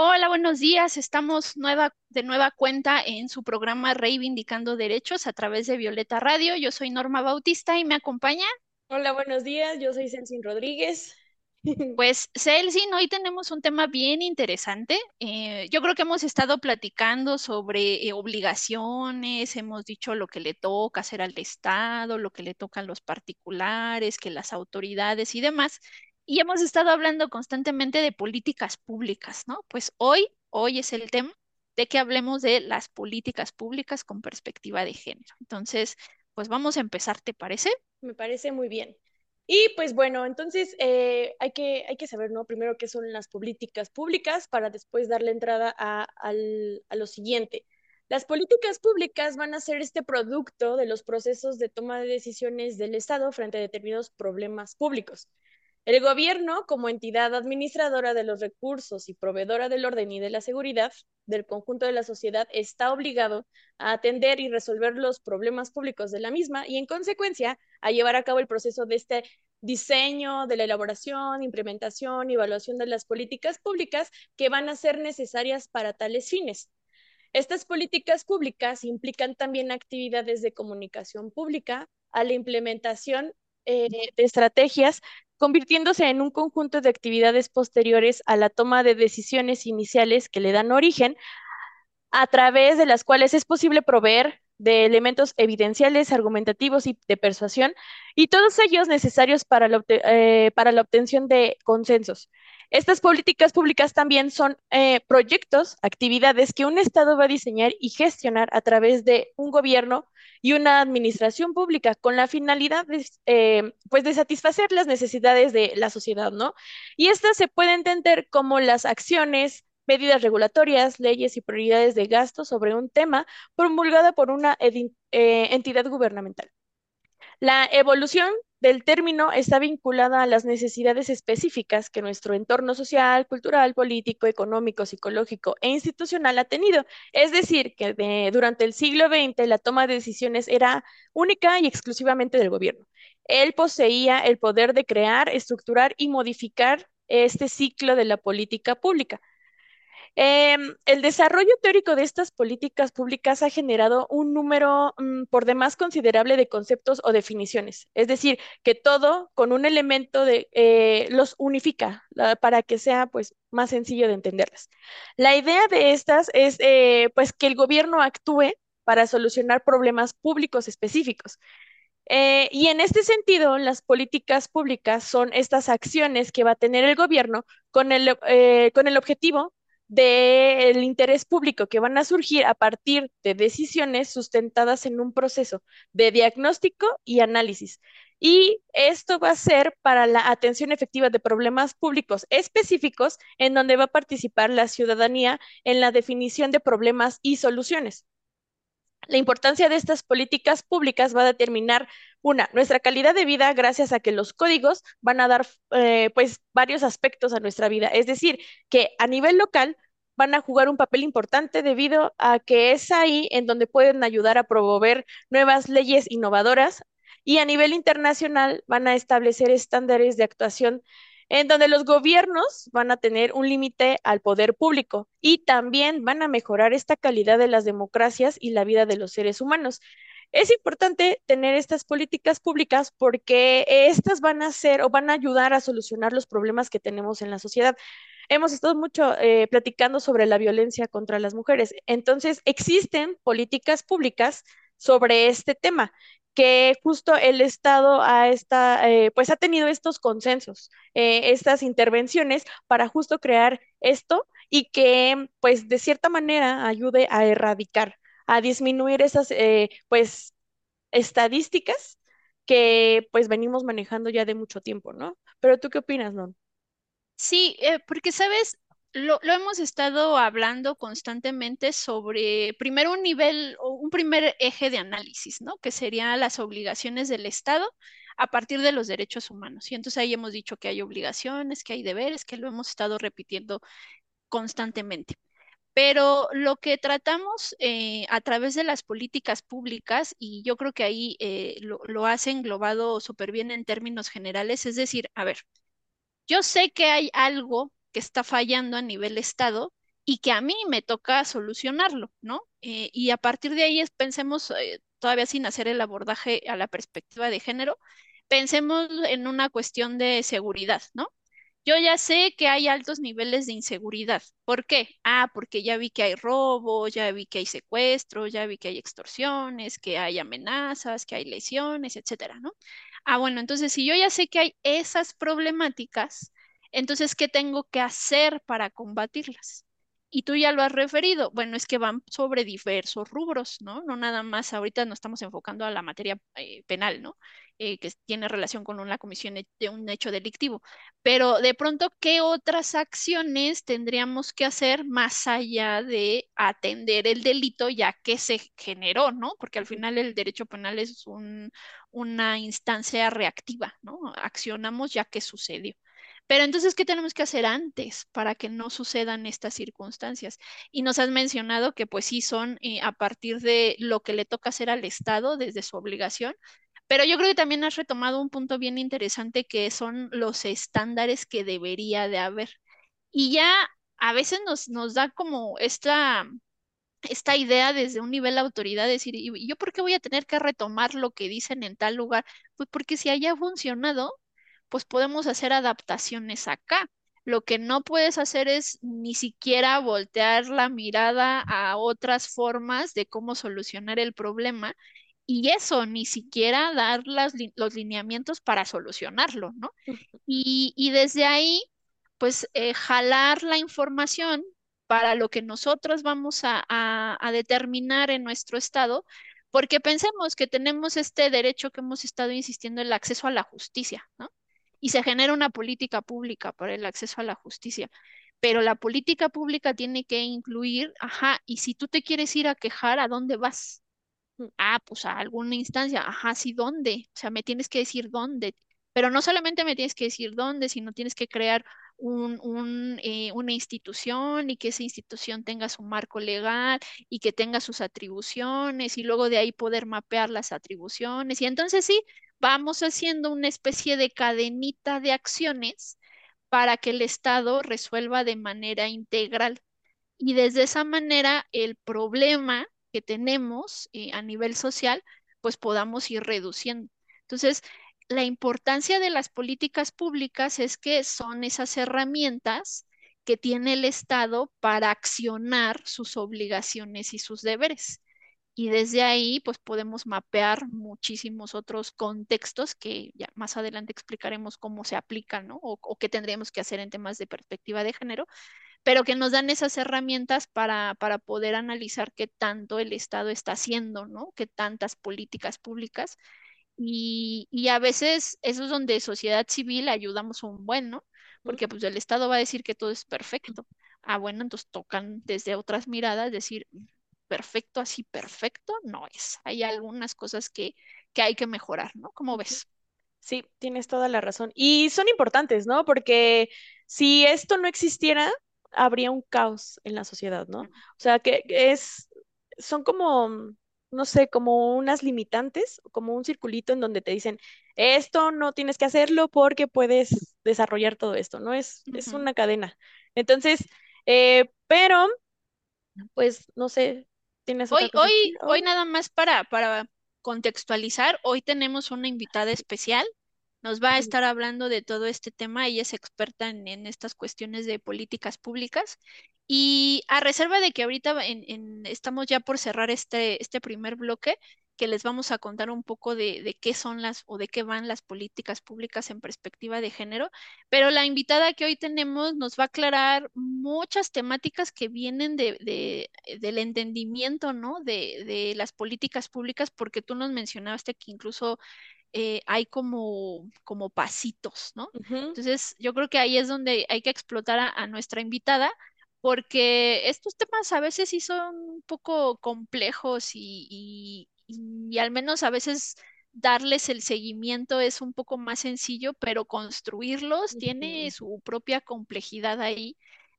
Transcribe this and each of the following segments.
Hola, buenos días. Estamos nueva, de nueva cuenta en su programa Reivindicando Derechos a través de Violeta Radio. Yo soy Norma Bautista y me acompaña. Hola, buenos días. Yo soy Celsin Rodríguez. Pues Celsin, hoy tenemos un tema bien interesante. Eh, yo creo que hemos estado platicando sobre eh, obligaciones, hemos dicho lo que le toca hacer al Estado, lo que le toca a los particulares, que las autoridades y demás y hemos estado hablando constantemente de políticas públicas, ¿no? Pues hoy, hoy es el tema de que hablemos de las políticas públicas con perspectiva de género. Entonces, pues vamos a empezar, ¿te parece? Me parece muy bien. Y pues bueno, entonces eh, hay, que, hay que saber, ¿no? Primero qué son las políticas públicas para después darle entrada a, a lo siguiente. Las políticas públicas van a ser este producto de los procesos de toma de decisiones del Estado frente a determinados problemas públicos. El gobierno, como entidad administradora de los recursos y proveedora del orden y de la seguridad del conjunto de la sociedad, está obligado a atender y resolver los problemas públicos de la misma y, en consecuencia, a llevar a cabo el proceso de este diseño, de la elaboración, implementación y evaluación de las políticas públicas que van a ser necesarias para tales fines. Estas políticas públicas implican también actividades de comunicación pública a la implementación eh, de estrategias convirtiéndose en un conjunto de actividades posteriores a la toma de decisiones iniciales que le dan origen, a través de las cuales es posible proveer de elementos evidenciales, argumentativos y de persuasión, y todos ellos necesarios para la, eh, para la obtención de consensos. Estas políticas públicas también son eh, proyectos, actividades que un Estado va a diseñar y gestionar a través de un gobierno y una administración pública con la finalidad de, eh, pues de satisfacer las necesidades de la sociedad, ¿no? Y estas se pueden entender como las acciones, medidas regulatorias, leyes y prioridades de gasto sobre un tema promulgada por una eh, entidad gubernamental. La evolución del término está vinculada a las necesidades específicas que nuestro entorno social, cultural, político, económico, psicológico e institucional ha tenido. Es decir, que durante el siglo XX la toma de decisiones era única y exclusivamente del gobierno. Él poseía el poder de crear, estructurar y modificar este ciclo de la política pública. Em, el desarrollo teórico de estas políticas públicas ha generado un número mm, por demás considerable de conceptos o definiciones, es decir, que todo con un elemento de eh, los unifica para que sea pues más sencillo de entenderlas. La idea de estas es eh, pues que el gobierno actúe para solucionar problemas públicos específicos. Eh, y en este sentido, las políticas públicas son estas acciones que va a tener el gobierno con el, con el objetivo del interés público que van a surgir a partir de decisiones sustentadas en un proceso de diagnóstico y análisis. Y esto va a ser para la atención efectiva de problemas públicos específicos en donde va a participar la ciudadanía en la definición de problemas y soluciones. La importancia de estas políticas públicas va a determinar, una, nuestra calidad de vida gracias a que los códigos van a dar eh, pues varios aspectos a nuestra vida. Es decir, que a nivel local van a jugar un papel importante debido a que es ahí en donde pueden ayudar a promover nuevas leyes innovadoras y a nivel internacional van a establecer estándares de actuación en donde los gobiernos van a tener un límite al poder público y también van a mejorar esta calidad de las democracias y la vida de los seres humanos. Es importante tener estas políticas públicas porque estas van a ser o van a ayudar a solucionar los problemas que tenemos en la sociedad. Hemos estado mucho eh, platicando sobre la violencia contra las mujeres. Entonces, existen políticas públicas sobre este tema que justo el Estado ha, esta, eh, pues ha tenido estos consensos, eh, estas intervenciones para justo crear esto y que pues de cierta manera ayude a erradicar, a disminuir esas eh, pues estadísticas que pues venimos manejando ya de mucho tiempo, ¿no? Pero tú qué opinas, Non? Sí, porque sabes, lo, hemos estado hablando constantemente sobre, primero, un nivel o un primer eje de análisis, ¿no? Que serían las obligaciones del Estado a partir de los derechos humanos. Y entonces ahí hemos dicho que hay obligaciones, que hay deberes, que lo hemos estado repitiendo constantemente. Pero lo que tratamos eh, a través de las políticas públicas, y yo creo que ahí eh, lo, lo has englobado súper bien en términos generales, es decir, a ver, yo sé que hay algo que está fallando a nivel Estado y que a mí me toca solucionarlo, ¿no? Eh, y a partir de ahí pensemos, eh, todavía sin hacer el abordaje a la perspectiva de género, pensemos en una cuestión de seguridad, ¿no? Yo ya sé que hay altos niveles de inseguridad. ¿Por qué? Ah, porque ya vi que hay robo, ya vi que hay secuestro, ya vi que hay extorsiones, que hay amenazas, que hay lesiones, etcétera, ¿no? Ah, bueno, entonces si yo ya sé que hay esas problemáticas, entonces, ¿qué tengo que hacer para combatirlas? Y tú ya lo has referido. Bueno, es que van sobre diversos rubros, ¿no? No nada más, ahorita nos estamos enfocando a la materia eh, penal, ¿no? Eh, que tiene relación con una comisión de un hecho delictivo. Pero de pronto, ¿qué otras acciones tendríamos que hacer más allá de atender el delito ya que se generó, ¿no? Porque al final el derecho penal es una instancia reactiva, ¿no? Accionamos ya que sucedió. Pero entonces, ¿qué tenemos que hacer antes para que no sucedan estas circunstancias? Y nos has mencionado que pues sí son eh, a partir de lo que le toca hacer al Estado desde su obligación, pero yo creo que también has retomado un punto bien interesante que son los estándares que debería de haber. Y ya a veces nos, nos da como esta, esta idea desde un nivel de autoridad, decir, ¿y yo por qué voy a tener que retomar lo que dicen en tal lugar? Pues porque si haya funcionado, pues podemos hacer adaptaciones acá. Lo que no puedes hacer es ni siquiera voltear la mirada a otras formas de cómo solucionar el problema y eso, ni siquiera dar los lineamientos para solucionarlo, ¿no? Y, desde ahí, pues eh, jalar la información para lo que nosotros vamos a, a determinar en nuestro estado, porque pensemos que tenemos este derecho que hemos estado insistiendo, el acceso a la justicia, ¿no? Y se genera una política pública para el acceso a la justicia. Pero la política pública tiene que incluir, ajá, y si tú te quieres ir a quejar, ¿a dónde vas? Ah, pues a alguna instancia, ajá, sí, ¿dónde? O sea, me tienes que decir dónde. Pero no solamente me tienes que decir dónde, sino tienes que crear un, un, eh, una institución y que esa institución tenga su marco legal y que tenga sus atribuciones y luego de ahí poder mapear las atribuciones. Y entonces sí, vamos haciendo una especie de cadenita de acciones para que el Estado resuelva de manera integral. Y desde esa manera el problema que tenemos eh, a nivel social, pues podamos ir reduciendo. Entonces, la importancia de las políticas públicas es que son esas herramientas que tiene el Estado para accionar sus obligaciones y sus deberes y desde ahí pues podemos mapear muchísimos otros contextos que ya más adelante explicaremos cómo se aplican, ¿no? O, qué tendríamos que hacer en temas de perspectiva de género, pero que nos dan esas herramientas para, para poder analizar qué tanto el Estado está haciendo, ¿no? Qué tantas políticas públicas. Y, y a veces eso es donde sociedad civil ayudamos un buen, ¿no? Porque pues el Estado va a decir que todo es perfecto. Ah, bueno, entonces tocan desde otras miradas decir, perfecto, así perfecto, no es. Hay algunas cosas que, que hay que mejorar, ¿no? ¿Cómo ves? Sí, tienes toda la razón. Y son importantes, ¿no? Porque si esto no existiera, habría un caos en la sociedad, ¿no? O sea, que es, son como, no sé, como unas limitantes, como un circulito en donde te dicen, esto no tienes que hacerlo porque puedes desarrollar todo esto, ¿no? Es, es una cadena. Entonces, eh, pero, pues, no sé, hoy, hoy, hoy nada más para, para contextualizar, hoy tenemos una invitada especial. Nos va a estar hablando de todo este tema. Ella es experta en, en estas cuestiones de políticas públicas. Y a reserva de que ahorita en, estamos ya por cerrar este, este primer bloque, que les vamos a contar un poco de, qué son las o de qué van las políticas públicas en perspectiva de género, pero la invitada que hoy tenemos nos va a aclarar muchas temáticas que vienen de, del entendimiento, ¿no? De, de las políticas públicas, porque tú nos mencionaste que incluso eh, hay como, como pasitos, ¿no? Entonces, yo creo que ahí es donde hay que explotar a, nuestra invitada, porque estos temas a veces sí son un poco complejos y, y al menos a veces darles el seguimiento es un poco más sencillo, pero construirlos tiene su propia complejidad ahí,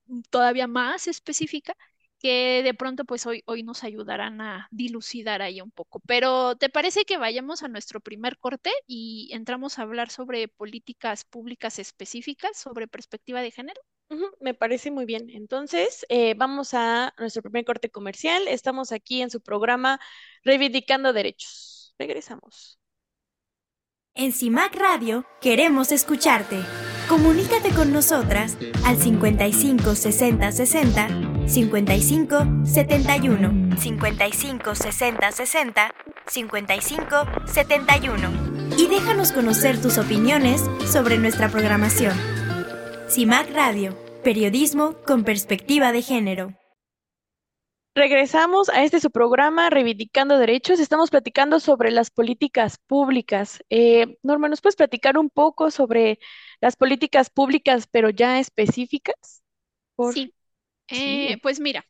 mm, todavía más específica, que de pronto pues hoy, hoy nos ayudarán a dilucidar ahí un poco. Pero ¿te parece que vayamos a nuestro primer corte y entramos a hablar sobre políticas públicas específicas, sobre perspectiva de género? Me parece muy bien. Entonces, eh, vamos a nuestro primer corte comercial. Estamos aquí en su programa Reivindicando Derechos. Regresamos. En CIMAC Radio queremos escucharte. Comunícate con nosotras al 55 60 60 55 71 55 60 60 55 71 y déjanos conocer tus opiniones sobre nuestra programación. CIMAC Radio, periodismo con perspectiva de género. Regresamos a este su programa Reivindicando Derechos. Estamos platicando sobre las políticas públicas. Eh, Norma, ¿nos puedes platicar un poco sobre las políticas públicas, pero ya específicas? Sí. Eh, pues mira,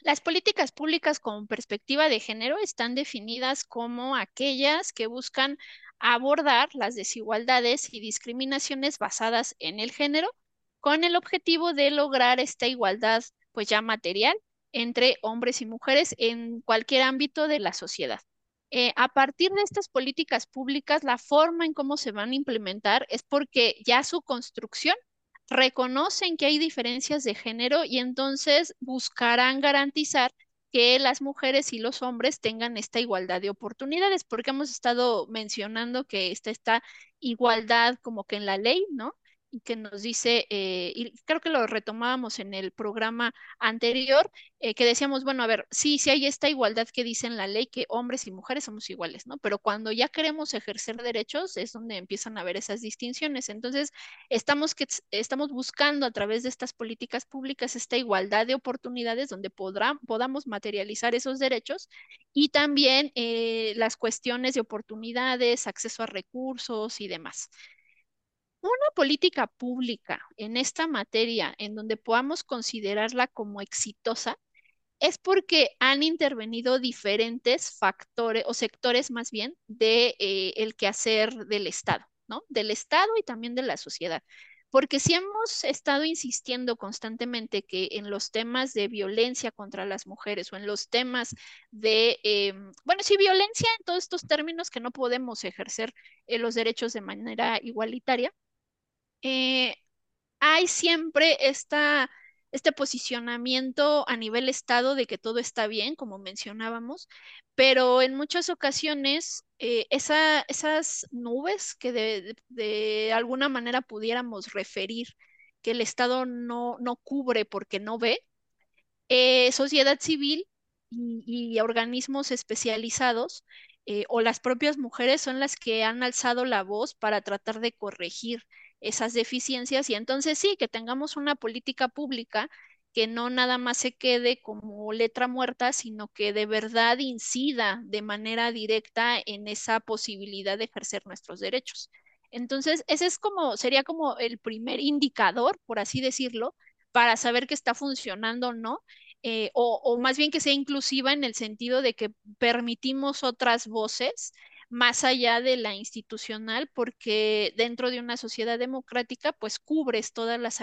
las políticas públicas con perspectiva de género están definidas como aquellas que buscan abordar las desigualdades y discriminaciones basadas en el género con el objetivo de lograr esta igualdad pues ya material entre hombres y mujeres en cualquier ámbito de la sociedad. Eh, a partir de estas políticas públicas, la forma en cómo se van a implementar es porque ya su construcción reconocen que hay diferencias de género y entonces buscarán garantizar que las mujeres y los hombres tengan esta igualdad de oportunidades, porque hemos estado mencionando que está esta igualdad como que en la ley, ¿no? Que nos dice, eh, y creo que lo retomábamos en el programa anterior, eh, que decíamos, bueno, a ver, sí, sí hay esta igualdad que dice en la ley que hombres y mujeres somos iguales, ¿no? Pero cuando ya queremos ejercer derechos es donde empiezan a haber esas distinciones. Entonces, estamos, que, estamos buscando a través de estas políticas públicas esta igualdad de oportunidades donde podamos materializar esos derechos y también eh, las cuestiones de oportunidades, acceso a recursos y demás. Una política pública en esta materia en donde podamos considerarla como exitosa es porque han intervenido diferentes factores o sectores más bien de eh, quehacer del Estado, ¿no? Del Estado y también de la sociedad. Porque si hemos estado insistiendo constantemente que en los temas de violencia contra las mujeres o en los temas de, em, bueno, sí, violencia en todos estos términos que no podemos ejercer eh, los derechos de manera igualitaria, eh, hay siempre este posicionamiento a nivel Estado de que todo está bien, como mencionábamos, pero en muchas ocasiones eh, esas nubes que de, alguna manera pudiéramos referir que el Estado no, no cubre porque no ve, eh, sociedad civil y, organismos especializados o las propias mujeres son las que han alzado la voz para tratar de corregir esas deficiencias y entonces sí, que tengamos una política pública que no nada más se quede como letra muerta, sino que de verdad incida de manera directa en esa posibilidad de ejercer nuestros derechos. Entonces, ese es como, sería como el primer indicador, por así decirlo, para saber que está funcionando o no, eh, o, o, más bien que sea inclusiva en el sentido de que permitimos otras voces más allá de la institucional, porque dentro de una sociedad democrática, pues cubres todas las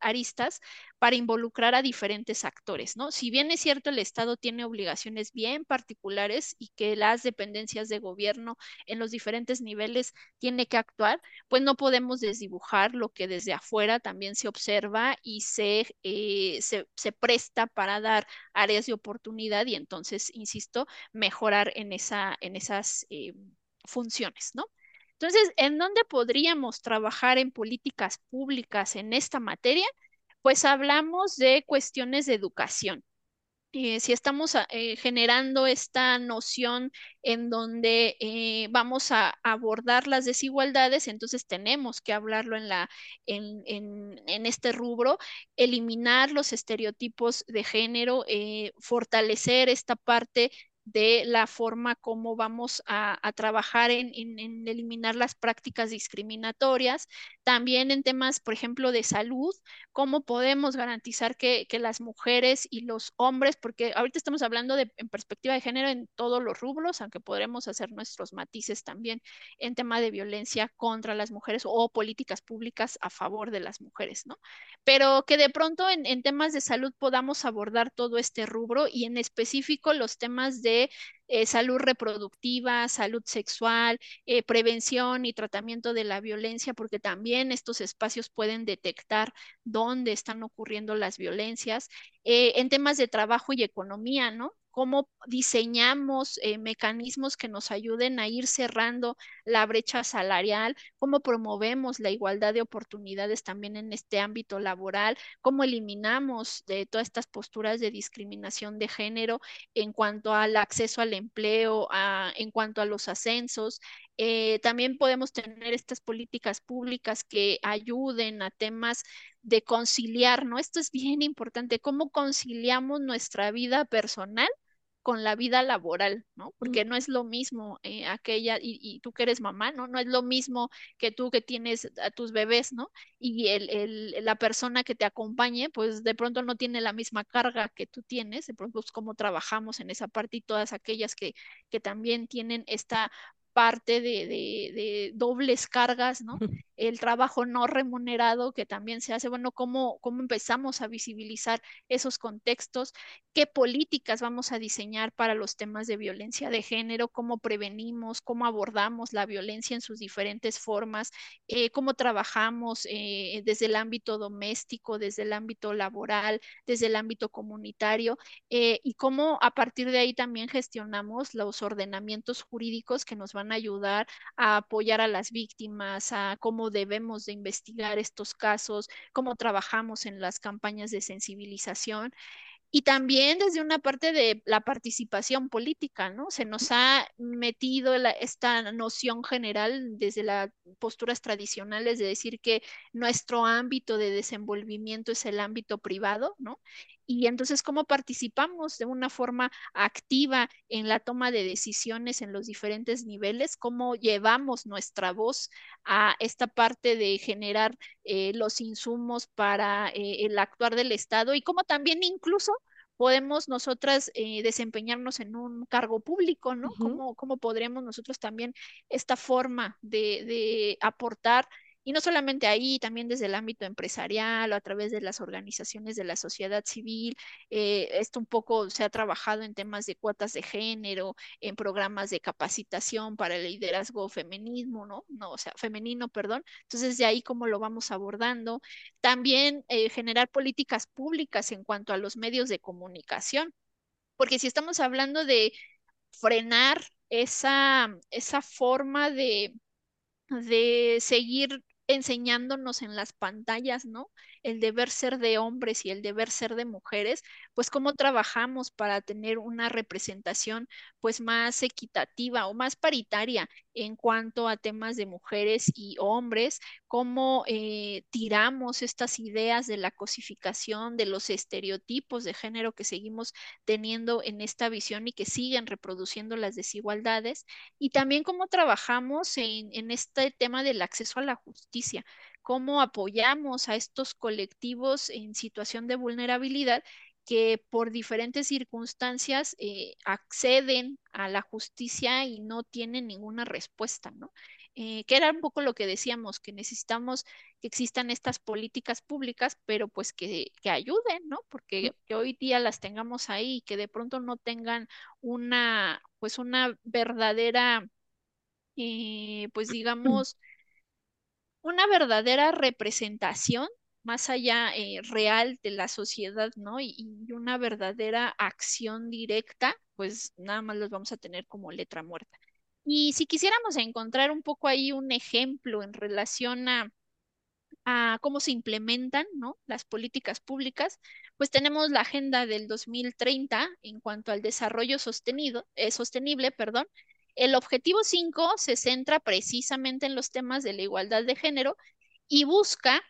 aristas para involucrar a diferentes actores, ¿no? Si bien es cierto, el Estado tiene obligaciones bien particulares y que las dependencias de gobierno en los diferentes niveles tiene que actuar, pues no podemos desdibujar lo que desde afuera también se observa y se, eh, se, presta para dar áreas de oportunidad y entonces, insisto, mejorar en, esa, en esas eh, funciones, ¿no? Entonces, ¿en dónde podríamos trabajar en políticas públicas en esta materia? Pues hablamos de cuestiones de educación. Eh, si estamos ah, eh, generando esta noción en donde eh, vamos a abordar las desigualdades, entonces tenemos que hablarlo en, la, en, en, este rubro, eliminar los estereotipos de género, fortalecer esta parte de la forma como vamos a, trabajar en, eliminar las prácticas discriminatorias, también en temas, por ejemplo, de salud, cómo podemos garantizar que, las mujeres y los hombres, porque ahorita estamos hablando de, en perspectiva de género en todos los rubros, aunque podremos hacer nuestros matices también en tema de violencia contra las mujeres o políticas públicas a favor de las mujeres, ¿no? Pero que de pronto en, en temas de salud podamos abordar todo este rubro y en específico los temas de eh, salud reproductiva, salud sexual, eh, prevención y tratamiento de la violencia, porque también estos espacios pueden detectar dónde están ocurriendo las violencias. Eh, en temas de trabajo y economía, ¿no? Cómo diseñamos eh, mecanismos que nos ayuden a ir cerrando la brecha salarial, cómo promovemos la igualdad de oportunidades también en este ámbito laboral, cómo eliminamos de todas estas posturas de discriminación de género en cuanto al acceso al empleo, en cuanto a los ascensos. Eh, también podemos tener estas políticas públicas que ayuden a temas de conciliar, ¿no? Esto es bien importante, cómo conciliamos nuestra vida personal con la vida laboral, ¿no? Porque no es lo mismo eh, aquella, y, tú que eres mamá, ¿no? No es lo mismo que tú que tienes a tus bebés, ¿no? Y el, la persona que te acompañe, pues de pronto no tiene la misma carga que tú tienes, de pronto pues cómo trabajamos en esa parte y todas aquellas que, que también tienen esta parte de, de, dobles cargas, ¿no? El trabajo no remunerado que también se hace, bueno, ¿cómo, cómo empezamos a visibilizar esos contextos? ¿Qué políticas vamos a diseñar para los temas de violencia de género? ¿Cómo prevenimos? ¿Cómo abordamos la violencia en sus diferentes formas? Eh, ¿Cómo trabajamos eh, desde el ámbito doméstico, desde el ámbito laboral, desde el ámbito comunitario? Eh, y cómo a partir de ahí también gestionamos los ordenamientos jurídicos que nos van van a ayudar a apoyar a las víctimas, a cómo debemos de investigar estos casos, cómo trabajamos en las campañas de sensibilización y también desde una parte de la participación política, ¿no? Se nos ha metido esta noción general desde las posturas tradicionales de decir que nuestro ámbito de desenvolvimiento es el ámbito privado, ¿no? Y entonces, ¿cómo participamos de una forma activa en la toma de decisiones en los diferentes niveles? ¿Cómo llevamos nuestra voz a esta parte de generar eh, los insumos para eh, el actuar del Estado? Y cómo también incluso podemos nosotras eh, desempeñarnos en un cargo público, ¿no? ¿Cómo, ¿Cómo, podríamos nosotros también esta forma de, de aportar y no solamente ahí, también desde el ámbito empresarial o a través de las organizaciones de la sociedad civil. Eh, esto un poco se ha trabajado en temas de cuotas de género, en programas de capacitación para el liderazgo feminismo, ¿no? No, o sea, femenino, perdón. Entonces, de ahí cómo lo vamos abordando. También eh, generar políticas públicas en cuanto a los medios de comunicación, porque si estamos hablando de frenar esa, esa forma de, de seguir enseñándonos en las pantallas, ¿no? El deber ser de hombres y el deber ser de mujeres, pues cómo trabajamos para tener una representación pues más equitativa o más paritaria en cuanto a temas de mujeres y hombres, cómo eh, tiramos estas ideas de la cosificación, de los estereotipos de género que seguimos teniendo en esta visión y que siguen reproduciendo las desigualdades, y también cómo trabajamos en, en este tema del acceso a la justicia cómo apoyamos a estos colectivos en situación de vulnerabilidad que por diferentes circunstancias eh, acceden a la justicia y no tienen ninguna respuesta, ¿no? Eh, que era un poco lo que decíamos, que necesitamos que existan estas políticas públicas, pero pues que, ayuden, ¿no? Porque que hoy día las tengamos ahí y que de pronto no tengan una, pues una verdadera, eh, pues digamos, una verdadera representación más allá eh, real de la sociedad, ¿no? Y, una verdadera acción directa, pues nada más los vamos a tener como letra muerta. Y si quisiéramos encontrar un poco ahí un ejemplo en relación a, a cómo se implementan, ¿no? Las políticas públicas, pues tenemos la agenda del 2030 en cuanto al desarrollo sostenido, eh, sostenible, perdón, el objetivo 5 se centra precisamente en los temas de la igualdad de género y busca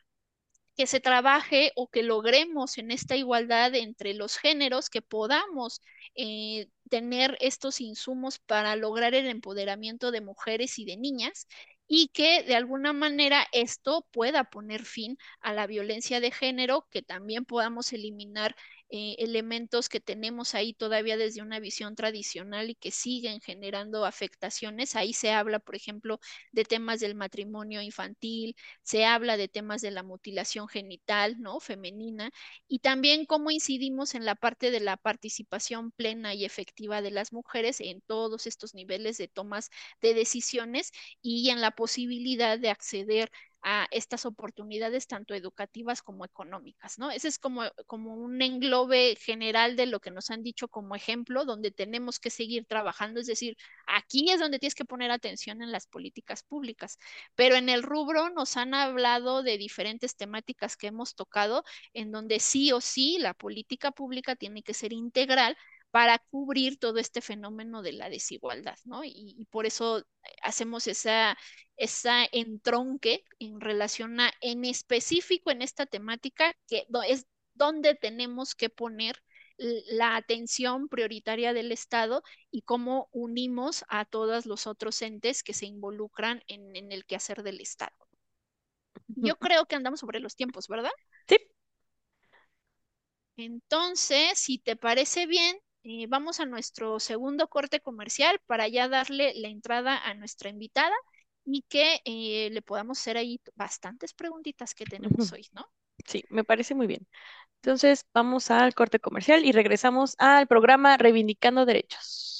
que se trabaje o que logremos en esta igualdad entre los géneros, que podamos eh, tener estos insumos para lograr el empoderamiento de mujeres y de niñas y que de alguna manera esto pueda poner fin a la violencia de género, que también podamos eliminar eh, elementos que tenemos ahí todavía desde una visión tradicional y que siguen generando afectaciones. Ahí se habla, por ejemplo, de temas del matrimonio infantil, se habla de temas de la mutilación genital, ¿no? Femenina, y también cómo incidimos en la parte de la participación plena y efectiva de las mujeres en todos estos niveles de tomas de decisiones y en la posibilidad de acceder a estas oportunidades tanto educativas como económicas, ¿no? Ese es como, como un englobe general de lo que nos han dicho como ejemplo, donde tenemos que seguir trabajando, es decir, aquí es donde tienes que poner atención en las políticas públicas, pero en el rubro nos han hablado de diferentes temáticas que hemos tocado, en donde sí o sí la política pública tiene que ser integral para cubrir todo este fenómeno de la desigualdad, ¿no? Y, por eso hacemos esa, esa entronque en relación a, en específico en esta temática, que es donde tenemos que poner la atención prioritaria del Estado y cómo unimos a todos los otros entes que se involucran en, en el quehacer del Estado. Yo creo que andamos sobre los tiempos, ¿verdad? Sí. Entonces, si te parece bien, eh, vamos a nuestro segundo corte comercial para ya darle la entrada a nuestra invitada y que eh, le podamos hacer ahí bastantes preguntitas que tenemos hoy, ¿no? Sí, me parece muy bien. Entonces, vamos al corte comercial y regresamos al programa Reivindicando Derechos.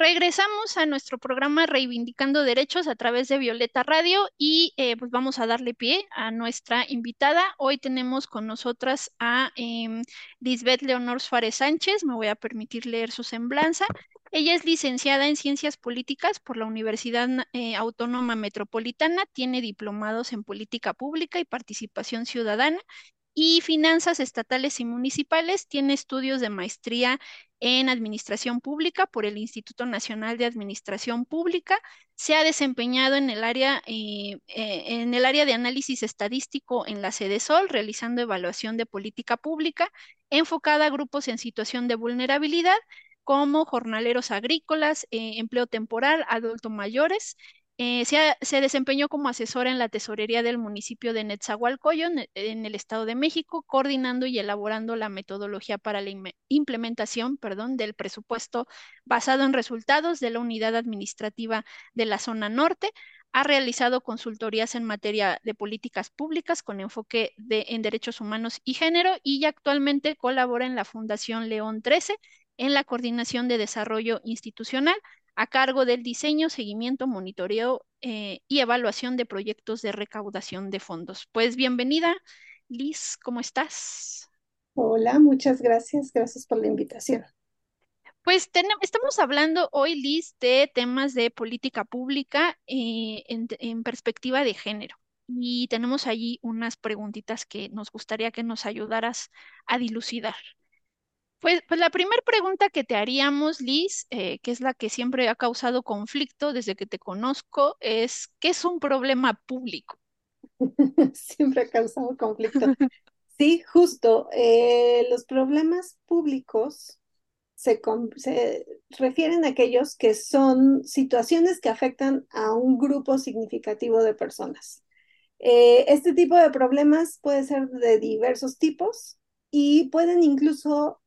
Regresamos a nuestro programa Reivindicando Derechos a través de Violeta Radio y eh, pues vamos a darle pie a nuestra invitada. Hoy tenemos con nosotras a eh, Lisbeth Leonor Suárez Sánchez, me voy a permitir leer su semblanza. Ella es licenciada en Ciencias Políticas por la Universidad eh, Autónoma Metropolitana, tiene diplomados en Política Pública y Participación Ciudadana y Finanzas Estatales y Municipales, tiene estudios de maestría en Administración Pública por el Instituto Nacional de Administración Pública. Se ha desempeñado en el área, eh, eh, en el área de análisis estadístico en la sede Sol, realizando evaluación de política pública enfocada a grupos en situación de vulnerabilidad como jornaleros agrícolas, eh, empleo temporal, adultos mayores, eh, se, desempeñó como asesora en la tesorería del municipio de Netzahualcoyo, en, el Estado de México, coordinando y elaborando la metodología para la implementación del presupuesto basado en resultados de la unidad administrativa de la zona norte. Ha realizado consultorías en materia de políticas públicas con enfoque en derechos humanos y género y actualmente colabora en la Fundación León 13 en la coordinación de desarrollo institucional a cargo del diseño, seguimiento, monitoreo eh, y evaluación de proyectos de recaudación de fondos. Pues bienvenida, Liz, ¿cómo estás? Hola, muchas gracias. Gracias por la invitación. Pues estamos hablando hoy, Liz, de temas de política pública eh, en perspectiva de género. Y tenemos allí unas preguntitas que nos gustaría que nos ayudaras a dilucidar. Pues, pues la primera pregunta que te haríamos, Liz, eh, que es la que siempre ha causado conflicto desde que te conozco, es ¿qué es un problema público? siempre ha causado conflicto. Sí, justo. Eh, los problemas públicos se, se, refieren a aquellos que son situaciones que afectan a un grupo significativo de personas. Eh, este tipo de problemas puede ser de diversos tipos y pueden incluso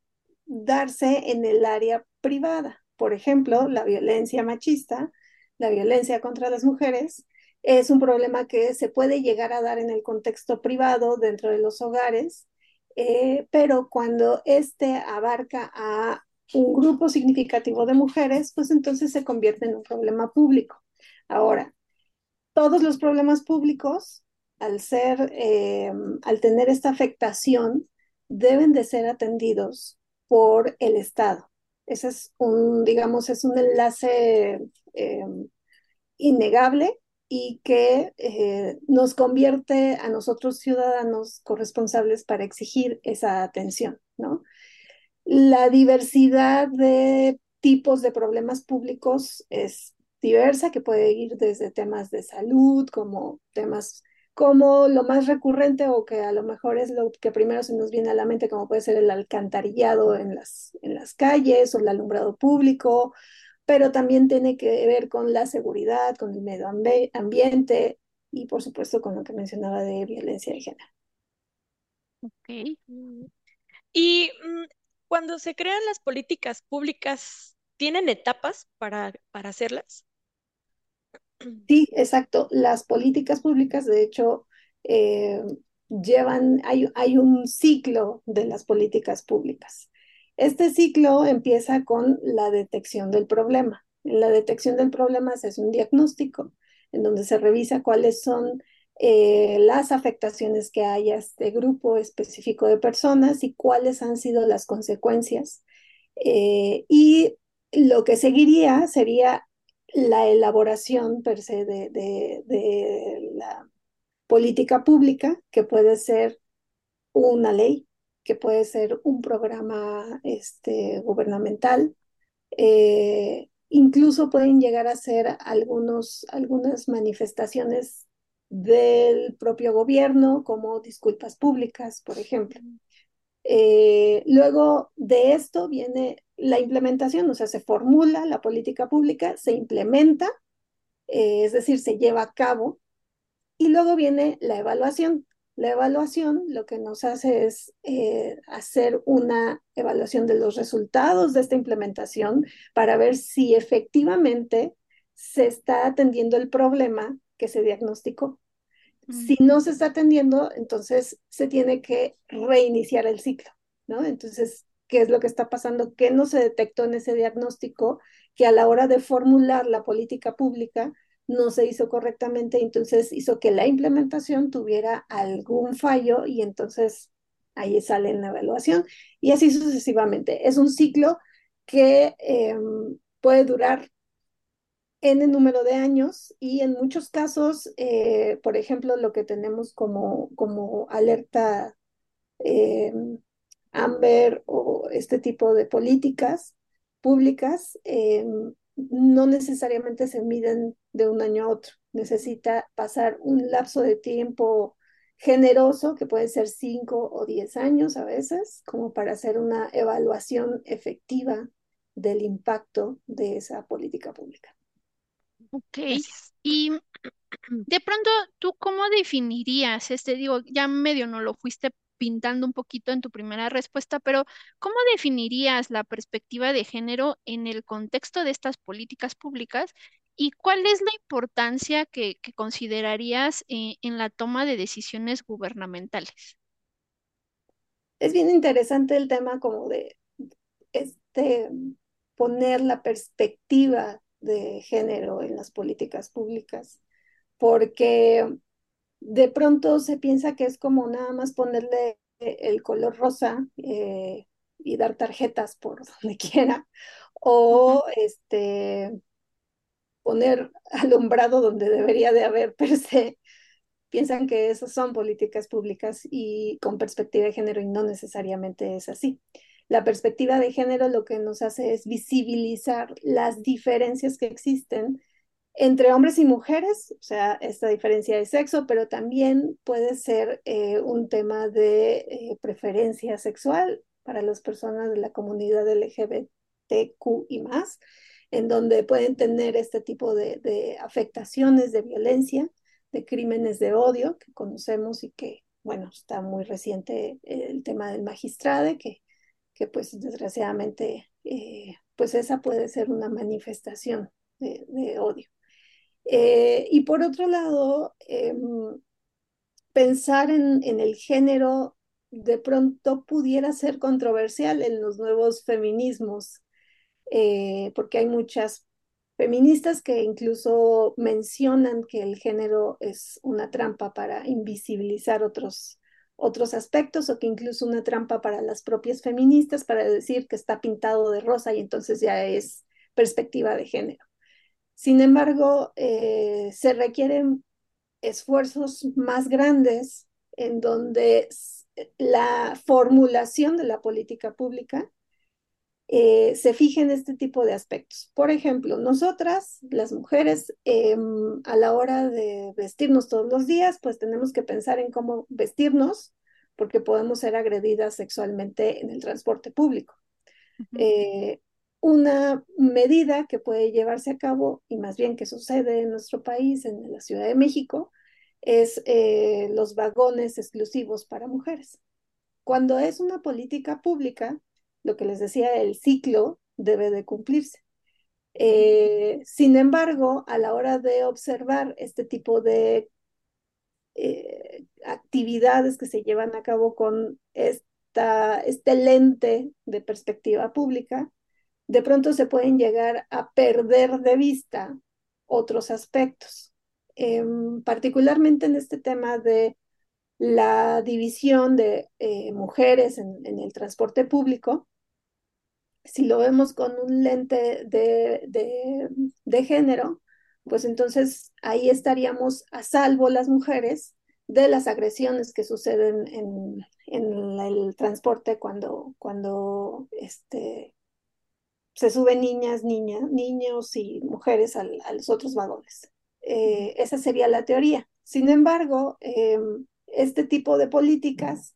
darse en el área privada. Por ejemplo, la violencia machista, la violencia contra las mujeres, es un problema que se puede llegar a dar en el contexto privado dentro de los hogares, eh, pero cuando este abarca a un grupo significativo de mujeres, pues entonces se convierte en un problema público. Ahora, todos los problemas públicos, al ser, eh, al tener esta afectación, deben de ser atendidos por el Estado. Ese es un, digamos, es un enlace eh, innegable y que eh, nos convierte a nosotros ciudadanos corresponsables para exigir esa atención, ¿no? La diversidad de tipos de problemas públicos es diversa, que puede ir desde temas de salud, como temas como lo más recurrente o que a lo mejor es lo que primero se nos viene a la mente, como puede ser el alcantarillado en las, en las calles o el alumbrado público, pero también tiene que ver con la seguridad, con el medio ambiente y por supuesto con lo que mencionaba de violencia de género. Ok. Y mm, cuando se crean las políticas públicas, ¿tienen etapas para, para hacerlas? Sí, exacto. Las políticas públicas, de hecho, eh, llevan, hay, hay un ciclo de las políticas públicas. Este ciclo empieza con la detección del problema. En la detección del problema se hace un diagnóstico en donde se revisa cuáles son eh, las afectaciones que hay a este grupo específico de personas y cuáles han sido las consecuencias. Eh, y lo que seguiría sería la elaboración per se de, la política pública, que puede ser una ley, que puede ser un programa este, gubernamental, eh, incluso pueden llegar a ser algunos, algunas manifestaciones del propio gobierno, como disculpas públicas, por ejemplo. Eh, luego de esto viene la implementación, o sea, se formula la política pública, se implementa, eh, es decir, se lleva a cabo, y luego viene la evaluación. La evaluación lo que nos hace es eh, hacer una evaluación de los resultados de esta implementación para ver si efectivamente se está atendiendo el problema que se diagnosticó. Si no se está atendiendo, entonces se tiene que reiniciar el ciclo, ¿no? Entonces, ¿qué es lo que está pasando? ¿Qué no se detectó en ese diagnóstico que a la hora de formular la política pública no se hizo correctamente? Entonces hizo que la implementación tuviera algún fallo y entonces ahí sale en la evaluación y así sucesivamente. Es un ciclo que em, puede durar en el número de años y en muchos casos, eh, por ejemplo, lo que tenemos como, como alerta eh, Amber o este tipo de políticas públicas, eh, no necesariamente se miden de un año a otro. Necesita pasar un lapso de tiempo generoso, que puede ser cinco o diez años a veces, como para hacer una evaluación efectiva del impacto de esa política pública. Ok, y de pronto, ¿tú cómo definirías este? Digo, ya medio no lo fuiste pintando un poquito en tu primera respuesta, pero ¿cómo definirías la perspectiva de género en el contexto de estas políticas públicas y cuál es la importancia que, considerarías eh, en la toma de decisiones gubernamentales? Es bien interesante el tema como de este poner la perspectiva de género en las políticas públicas, porque de pronto se piensa que es como nada más ponerle el color rosa eh, y dar tarjetas por donde quiera, o este poner alumbrado donde debería de haber per se. Piensan que esas son políticas públicas y con perspectiva de género y no necesariamente es así. La perspectiva de género lo que nos hace es visibilizar las diferencias que existen entre hombres y mujeres, o sea, esta diferencia de sexo, pero también puede ser eh, un tema de eh, preferencia sexual para las personas de la comunidad LGBTQ y más, en donde pueden tener este tipo de, afectaciones de violencia, de crímenes de odio que conocemos y que, bueno, está muy reciente el tema del magistrado, que que pues desgraciadamente, eh, pues esa puede ser una manifestación de, odio. Eh, y por otro lado, em, pensar en, el género de pronto pudiera ser controversial en los nuevos feminismos, eh, porque hay muchas feministas que incluso mencionan que el género es una trampa para invisibilizar otros otros aspectos o que incluso una trampa para las propias feministas para decir que está pintado de rosa y entonces ya es perspectiva de género. Sin embargo, eh, se requieren esfuerzos más grandes en donde la formulación de la política pública eh, se fije en este tipo de aspectos. Por ejemplo, nosotras, las mujeres, em, a la hora de vestirnos todos los días, pues tenemos que pensar en cómo vestirnos porque podemos ser agredidas sexualmente en el transporte público. Eh, una medida que puede llevarse a cabo, y más bien que sucede en nuestro país, en la Ciudad de México, es eh, los vagones exclusivos para mujeres. Cuando es una política pública, lo que les decía, el ciclo debe de cumplirse. Eh, sin embargo, a la hora de observar este tipo de eh, actividades que se llevan a cabo con esta, este lente de perspectiva pública, de pronto se pueden llegar a perder de vista otros aspectos, em, particularmente en este tema de la división de eh, mujeres en, el transporte público, si lo vemos con un lente de, de, género, pues entonces ahí estaríamos a salvo las mujeres de las agresiones que suceden en, en el transporte cuando, cuando este, se suben niñas, niñas, niños y mujeres a los otros vagones. Eh, esa sería la teoría. Sin embargo, em, este tipo de políticas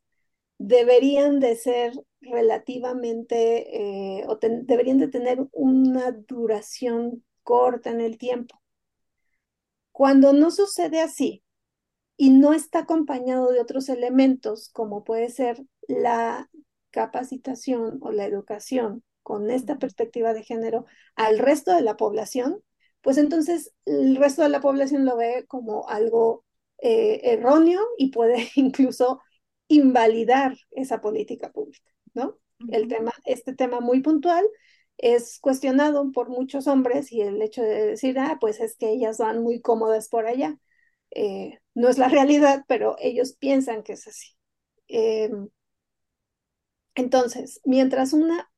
deberían de ser relativamente, eh, o deberían de tener una duración corta en el tiempo. Cuando no sucede así y no está acompañado de otros elementos, como puede ser la capacitación o la educación con esta perspectiva de género al resto de la población, pues entonces el resto de la población lo ve como algo eh, erróneo y puede incluso invalidar esa política pública, ¿no? El tema, este tema muy puntual es cuestionado por muchos hombres y el hecho de decir, ah, pues es que ellas van muy cómodas por allá. Eh, no es la realidad, pero ellos piensan que es así. Em, entonces, mientras una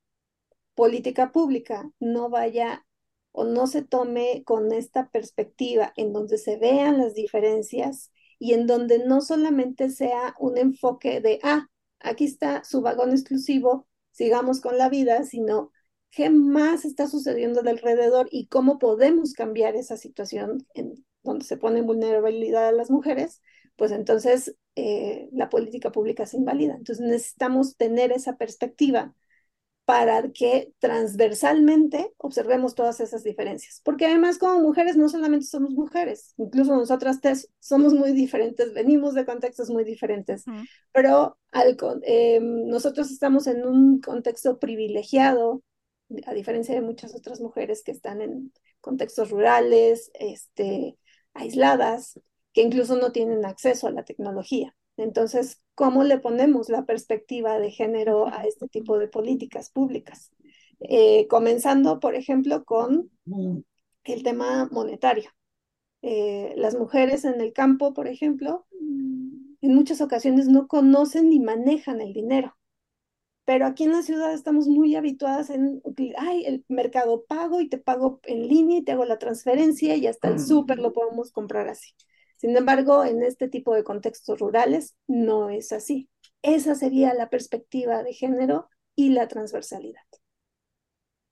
política pública no vaya o no se tome con esta perspectiva en donde se vean las diferencias y en donde no solamente sea un enfoque de, ah, aquí está su vagón exclusivo, sigamos con la vida, sino qué más está sucediendo alrededor y cómo podemos cambiar esa situación en donde se pone vulnerabilidad a las mujeres, pues entonces eh, la política pública se invalida. Entonces necesitamos tener esa perspectiva para que transversalmente observemos todas esas diferencias. Porque además como mujeres no solamente somos mujeres, incluso nosotras somos muy diferentes, venimos de contextos muy diferentes, pero al, eh, nosotros estamos en un contexto privilegiado, a diferencia de muchas otras mujeres que están en contextos rurales, este, aisladas, que incluso no tienen acceso a la tecnología. Entonces, ¿cómo le ponemos la perspectiva de género a este tipo de políticas públicas? Eh, comenzando, por ejemplo, con el tema monetario. Eh, las mujeres en el campo, por ejemplo, en muchas ocasiones no conocen ni manejan el dinero. Pero aquí en la ciudad estamos muy habituadas en, ay, el mercado pago y te pago en línea y te hago la transferencia y hasta el súper lo podemos comprar así. Sin embargo, en este tipo de contextos rurales no es así. Esa sería la perspectiva de género y la transversalidad.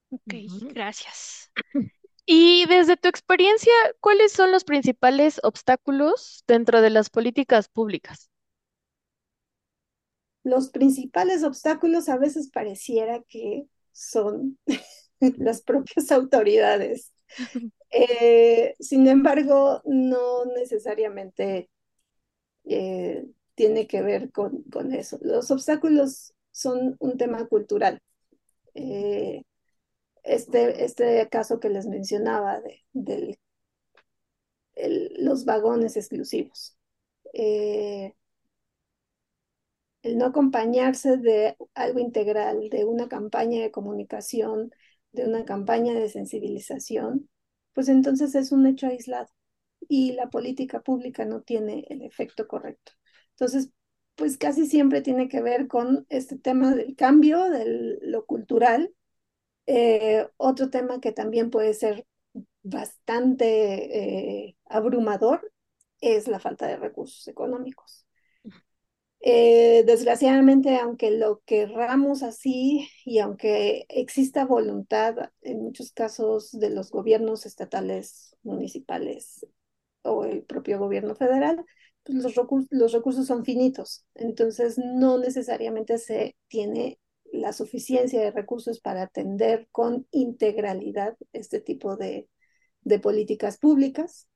Ok, gracias. Y desde tu experiencia, ¿cuáles son los principales obstáculos dentro de las políticas públicas? Los principales obstáculos a veces pareciera que son las propias autoridades. Eh, sin embargo, no necesariamente eh, tiene que ver con, eso. Los obstáculos son un tema cultural. Eh, este, este caso que les mencionaba de, los vagones exclusivos. el no acompañarse de algo integral, de una campaña de comunicación, de una campaña de sensibilización, pues entonces es un hecho aislado y la política pública no tiene el efecto correcto. Entonces, pues casi siempre tiene que ver con este tema del cambio, de lo cultural. Eh, otro tema que también puede ser bastante eh, abrumador es la falta de recursos económicos. Eh, desgraciadamente, aunque lo querramos así y aunque exista voluntad en muchos casos de los gobiernos estatales, municipales o el propio gobierno federal, pues los, recursos, son finitos. Entonces, no necesariamente se tiene la suficiencia de recursos para atender con integralidad este tipo de, de políticas públicas.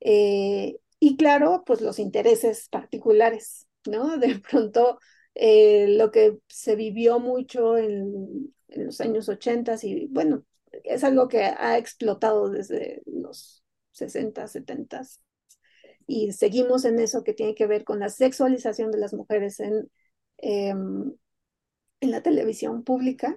Eh, y claro, pues los intereses particulares, ¿no? De pronto, eh, lo que se vivió mucho en, en los años 80 y bueno, es algo que ha explotado desde los 60, 70 y seguimos en eso que tiene que ver con la sexualización de las mujeres en, em, en la televisión pública,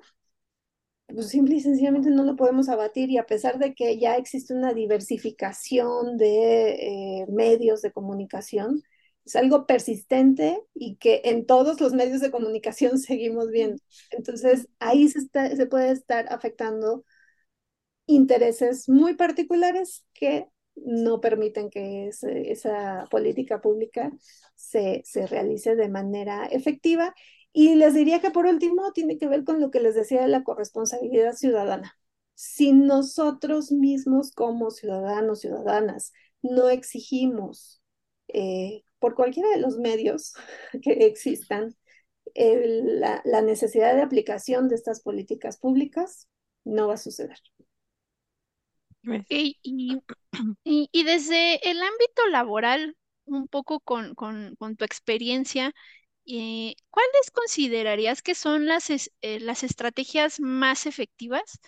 pues simple y sencillamente no lo podemos abatir y a pesar de que ya existe una diversificación de eh, medios de comunicación, es algo persistente y que en todos los medios de comunicación seguimos viendo. Entonces ahí se, está, se puede estar afectando intereses muy particulares que no permiten que esa política pública se, se realice de manera efectiva y les diría que por último tiene que ver con lo que les decía de la corresponsabilidad ciudadana. Si nosotros mismos como ciudadanos, ciudadanas, no exigimos eh, por cualquiera de los medios que existan la, la necesidad de aplicación de estas políticas públicas, no va a suceder. Y, y, y, desde el ámbito laboral, un poco con, con, con tu experiencia, eh, ¿cuáles considerarías que son las, eh, las estrategias más efectivas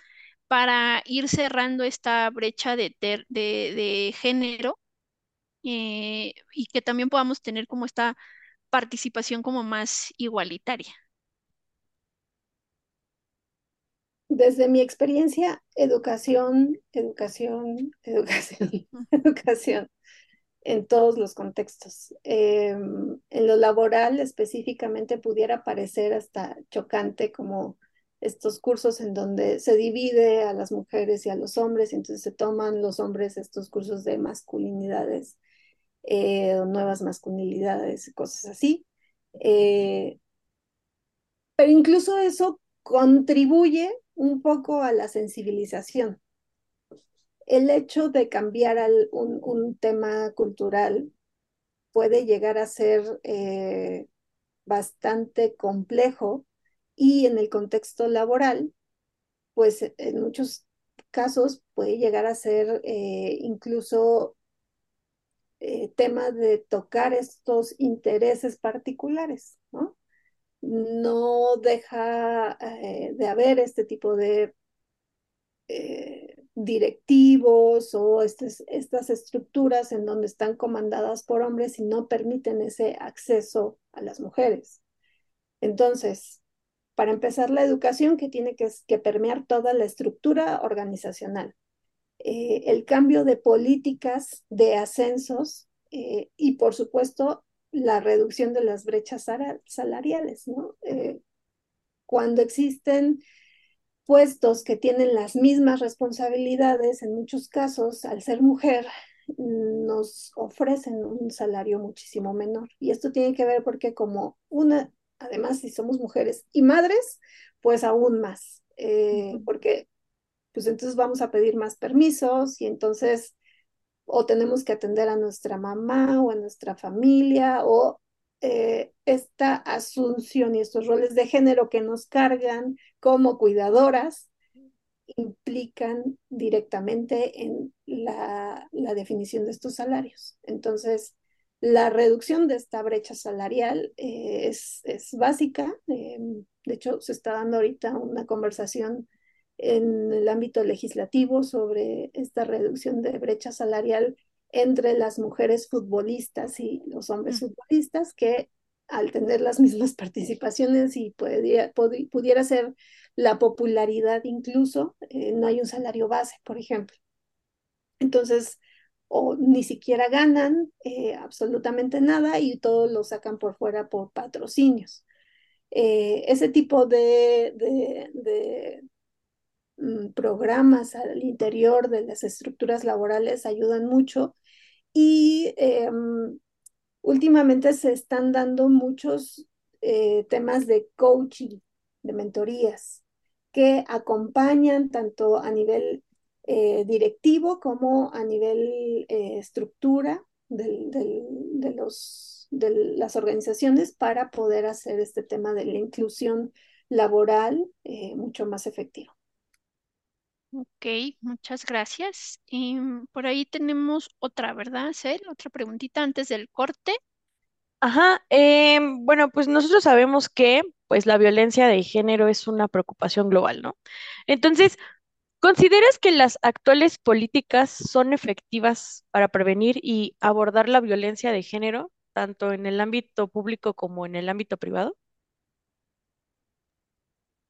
para ir cerrando esta brecha de, de, género eh, y que también podamos tener como esta participación como más igualitaria? Desde mi experiencia, educación, educación, educación, educación en todos los contextos. Em, en lo laboral específicamente pudiera parecer hasta chocante como estos cursos en donde se divide a las mujeres y a los hombres, y entonces se toman los hombres estos cursos de masculinidades, eh, nuevas masculinidades, cosas así. Eh, pero incluso eso contribuye un poco a la sensibilización el hecho de cambiar un, tema cultural puede llegar a ser eh, bastante complejo y en el contexto laboral, pues en muchos casos puede llegar a ser eh, incluso eh, tema de tocar estos intereses particulares, ¿no? No deja de haber este tipo de directivos o estas, estas estructuras en donde están comandadas por hombres y no permiten ese acceso a las mujeres. Entonces, para empezar, la educación que tiene que, que permear toda la estructura organizacional, eh, el cambio de políticas de ascensos eh, y, por supuesto, la reducción de las brechas salariales, ¿no? Eh, cuando existen puestos que tienen las mismas responsabilidades, en muchos casos, al ser mujer, nos ofrecen un salario muchísimo menor. Y esto tiene que ver porque como una, además, si somos mujeres y madres, pues aún más, eh, porque pues entonces vamos a pedir más permisos y entonces o tenemos que atender a nuestra mamá o a nuestra familia o eh, esta asunción y estos roles de género que nos cargan como cuidadoras implican directamente en la, definición de estos salarios. Entonces, la reducción de esta brecha salarial eh, es, es, básica. Eh, de hecho, se está dando ahorita una conversación en el ámbito legislativo sobre esta reducción de brecha salarial entre las mujeres futbolistas y los hombres futbolistas, que al tener las mismas participaciones y pudiera ser la popularidad incluso, eh, no hay un salario base, por ejemplo. Entonces, o ni siquiera ganan eh, absolutamente nada y todo lo sacan por fuera por patrocinios. Eh, ese tipo de, mm, programas al interior de las estructuras laborales ayudan mucho y em, últimamente se están dando muchos eh, temas de coaching, de mentorías, que acompañan tanto a nivel eh, directivo como a nivel eh, estructura de, los, de las organizaciones para poder hacer este tema de la inclusión laboral mucho más efectivo. Ok, muchas gracias. Y por ahí tenemos otra, ¿verdad, Cel? Otra preguntita antes del corte. Ajá, em, bueno, pues nosotros sabemos que pues la violencia de género es una preocupación global, ¿no? Entonces, ¿consideras que las actuales políticas son efectivas para prevenir y abordar la violencia de género, tanto en el ámbito público como en el ámbito privado?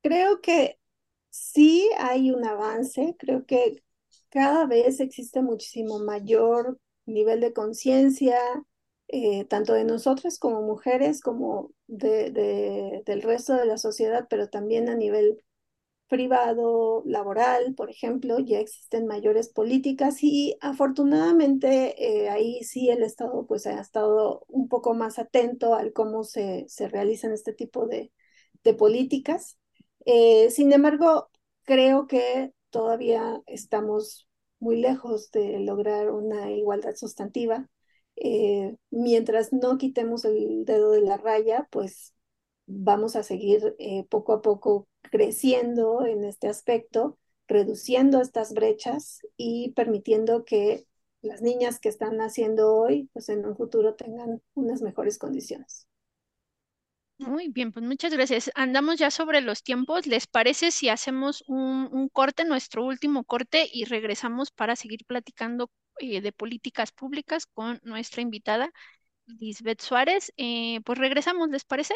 Creo que sí hay un avance, creo que cada vez existe muchísimo mayor nivel de conciencia, eh, tanto de nosotras como mujeres, como de, del resto de la sociedad, pero también a nivel privado, laboral, por ejemplo, ya existen mayores políticas y afortunadamente eh, ahí sí el Estado pues ha estado un poco más atento al cómo se, se realizan este tipo de, de políticas. Eh, sin embargo, creo que todavía estamos muy lejos de lograr una igualdad sustantiva. Eh, mientras no quitemos el dedo de la raya, pues vamos a seguir eh, poco a poco creciendo en este aspecto, reduciendo estas brechas y permitiendo que las niñas que están naciendo hoy, pues en un futuro tengan unas mejores condiciones. Muy bien, pues muchas gracias. Andamos ya sobre los tiempos. ¿Les parece si hacemos un, corte, nuestro último corte, y regresamos para seguir platicando eh, de políticas públicas con nuestra invitada, Lisbeth Suárez? Eh, pues regresamos, ¿les parece?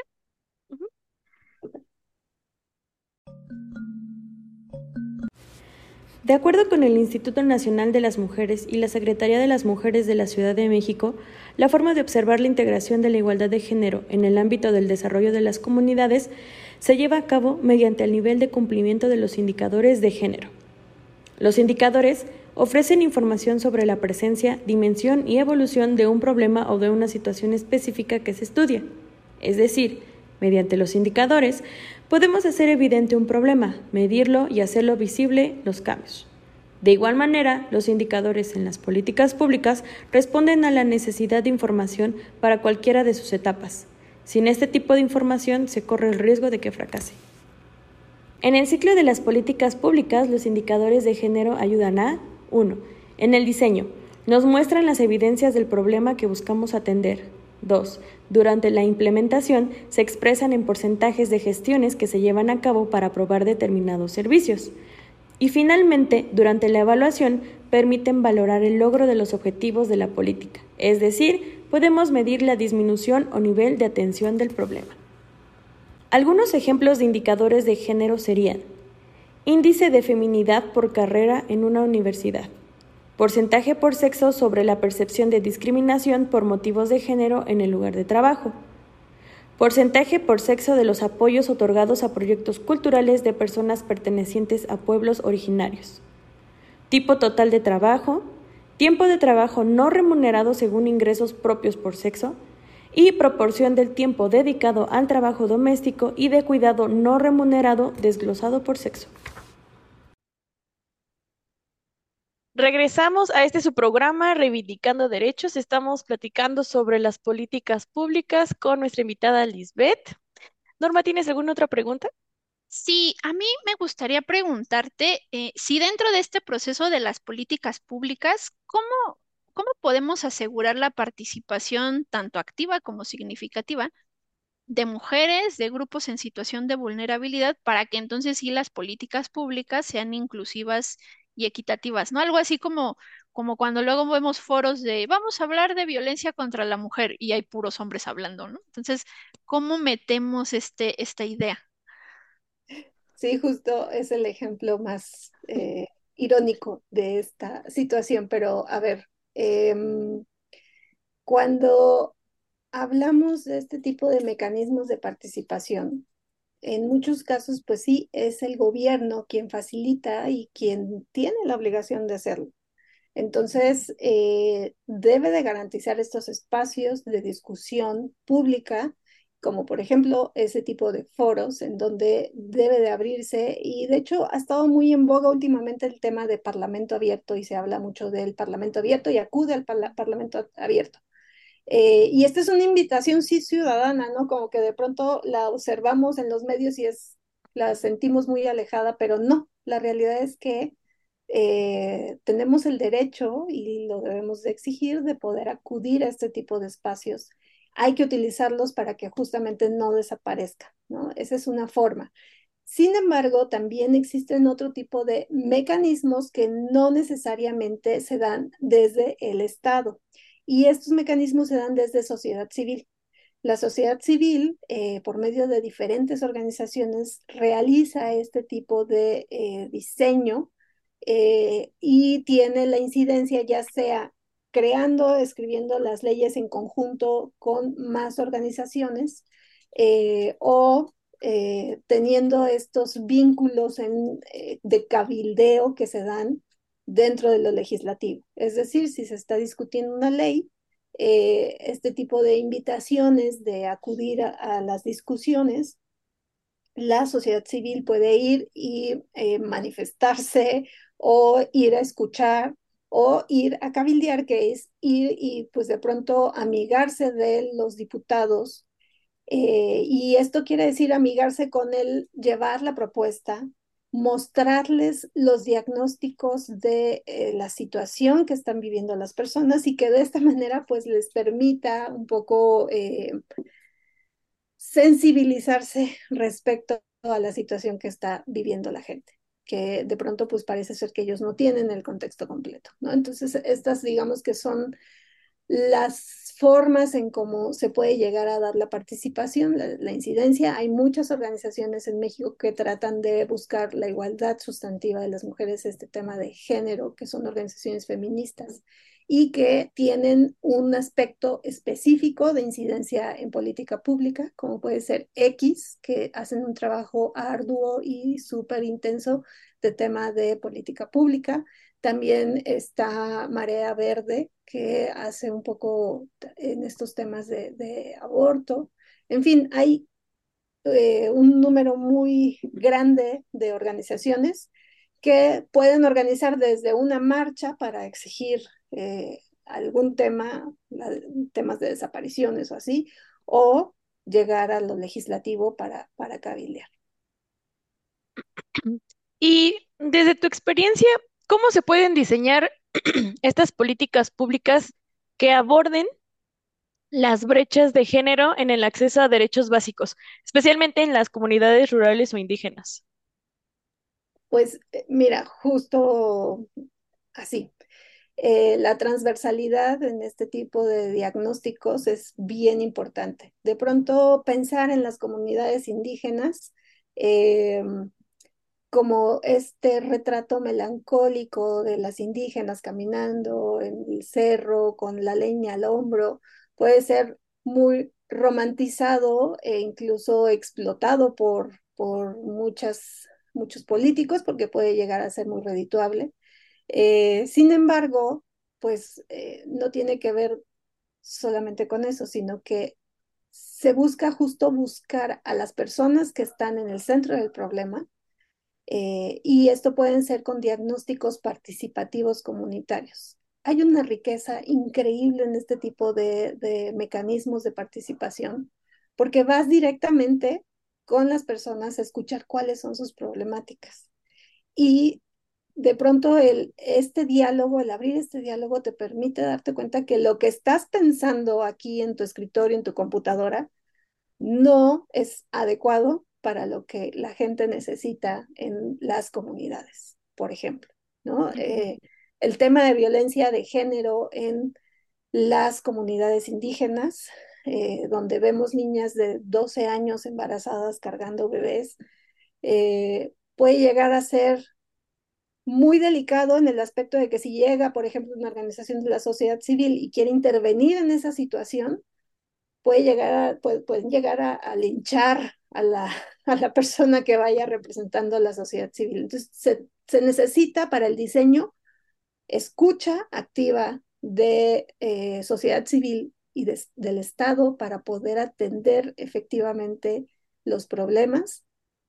De acuerdo con el Instituto Nacional de las Mujeres y la Secretaría de las Mujeres de la Ciudad de México, la forma de observar la integración de la igualdad de género en el ámbito del desarrollo de las comunidades se lleva a cabo mediante el nivel de cumplimiento de los indicadores de género. Los indicadores ofrecen información sobre la presencia, dimensión y evolución de un problema o de una situación específica que se estudia. Es decir, mediante los indicadores podemos hacer evidente un problema, medirlo y hacerlo visible los cambios. De igual manera, los indicadores en las políticas públicas responden a la necesidad de información para cualquiera de sus etapas. Sin este tipo de información se corre el riesgo de que fracase. En el ciclo de las políticas públicas, los indicadores de género ayudan a 1. En el diseño, nos muestran las evidencias del problema que buscamos atender. 2. Durante la implementación se expresan en porcentajes de gestiones que se llevan a cabo para probar determinados servicios. Y finalmente, durante la evaluación, permiten valorar el logro de los objetivos de la política, es decir, podemos medir la disminución o nivel de atención del problema. Algunos ejemplos de indicadores de género serían índice de feminidad por carrera en una universidad, porcentaje por sexo sobre la percepción de discriminación por motivos de género en el lugar de trabajo, porcentaje por sexo de los apoyos otorgados a proyectos culturales de personas pertenecientes a pueblos originarios, tipo total de trabajo, tiempo de trabajo no remunerado según ingresos propios por sexo, y proporción del tiempo dedicado al trabajo doméstico y de cuidado no remunerado desglosado por sexo. Regresamos a este su programa Reivindicando Derechos. Estamos platicando sobre las políticas públicas con nuestra invitada Lisbeth. Norma, ¿tienes alguna otra pregunta? Sí, a mí me gustaría preguntarte eh, si dentro de este proceso de las políticas públicas, ¿cómo, cómo podemos asegurar la participación tanto activa como significativa de mujeres, de grupos en situación de vulnerabilidad, para que entonces sí las políticas públicas sean inclusivas y equitativas, ¿no? Algo así como, como cuando luego vemos foros de vamos a hablar de violencia contra la mujer y hay puros hombres hablando, ¿no? Entonces, ¿cómo metemos este, esta idea? Sí, justo es el ejemplo más eh, irónico de esta situación, pero a ver, em, cuando hablamos de este tipo de mecanismos de participación, en muchos casos, pues sí, es el gobierno quien facilita y quien tiene la obligación de hacerlo. Entonces, eh, debe de garantizar estos espacios de discusión pública, como por ejemplo ese tipo de foros en donde debe de abrirse. Y de hecho, ha estado muy en boga últimamente el tema de Parlamento abierto y se habla mucho del Parlamento abierto y acude al Parlamento abierto. Eh, y esta es una invitación, sí, ciudadana, ¿no? Como que de pronto la observamos en los medios y es, la sentimos muy alejada, pero no, la realidad es que eh, tenemos el derecho y lo debemos de exigir de poder acudir a este tipo de espacios. Hay que utilizarlos para que justamente no desaparezca, ¿no? Esa es una forma. Sin embargo, también existen otro tipo de mecanismos que no necesariamente se dan desde el Estado. Y estos mecanismos se dan desde sociedad civil. La sociedad civil, eh, por medio de diferentes organizaciones, realiza este tipo de eh, diseño eh, y tiene la incidencia ya sea creando, escribiendo las leyes en conjunto con más organizaciones o teniendo estos vínculos de cabildeo que se dan dentro de lo legislativo. Es decir, si se está discutiendo una ley, eh, este tipo de invitaciones de acudir a, las discusiones, la sociedad civil puede ir y eh, manifestarse o ir a escuchar o ir a cabildear, que es ir y pues de pronto amigarse de los diputados. Eh, y esto quiere decir amigarse con él, llevar la propuesta, mostrarles los diagnósticos de eh, la situación que están viviendo las personas y que de esta manera pues les permita un poco eh, sensibilizarse respecto a la situación que está viviendo la gente que de pronto pues parece ser que ellos no tienen el contexto completo, ¿no? Entonces estas digamos que son las formas en cómo se puede llegar a dar la participación, la, incidencia. Hay muchas organizaciones en México que tratan de buscar la igualdad sustantiva de las mujeres, este tema de género, que son organizaciones feministas y que tienen un aspecto específico de incidencia en política pública, como puede ser X, que hacen un trabajo arduo y súper intenso de tema de política pública. También está Marea Verde, que hace un poco en estos temas de, aborto. En fin, hay eh, un número muy grande de organizaciones que pueden organizar desde una marcha para exigir eh, algún tema, temas de desapariciones o así, o llegar a lo legislativo para, para. Y desde tu experiencia, ¿Cómo se pueden diseñar estas políticas públicas que aborden las brechas de género en el acceso a derechos básicos, especialmente en las comunidades rurales o indígenas? Pues eh, mira, justo así. Eh, la transversalidad en este tipo de diagnósticos es bien importante. De pronto pensar en las comunidades indígenas em, como este retrato melancólico de las indígenas caminando en el cerro con la leña al hombro, puede ser muy romantizado e incluso explotado por, por muchas, muchos políticos porque puede llegar a ser muy redituable. Eh, sin embargo, pues eh, no tiene que ver solamente con eso, sino que se busca justo buscar a las personas que están en el centro del problema eh, y esto pueden ser con diagnósticos participativos comunitarios. Hay una riqueza increíble en este tipo de, mecanismos de participación, porque vas directamente con las personas a escuchar cuáles son sus problemáticas. Y de pronto el, este diálogo, el abrir este diálogo te permite darte cuenta que lo que estás pensando aquí en tu escritorio, en tu computadora, no es adecuado para lo que la gente necesita en las comunidades, por ejemplo. ¿no? Eh, el tema de violencia de género en las comunidades indígenas, eh, donde vemos niñas de 12 años embarazadas cargando bebés, eh, puede llegar a ser muy delicado en el aspecto de que si llega, por ejemplo, una organización de la sociedad civil y quiere intervenir en esa situación, puede llegar a, pueden llegar a, linchar a la, a la persona que vaya representando a la sociedad civil. Entonces, se, se necesita para el diseño escucha activa de eh, sociedad civil y de, del Estado para poder atender efectivamente los problemas.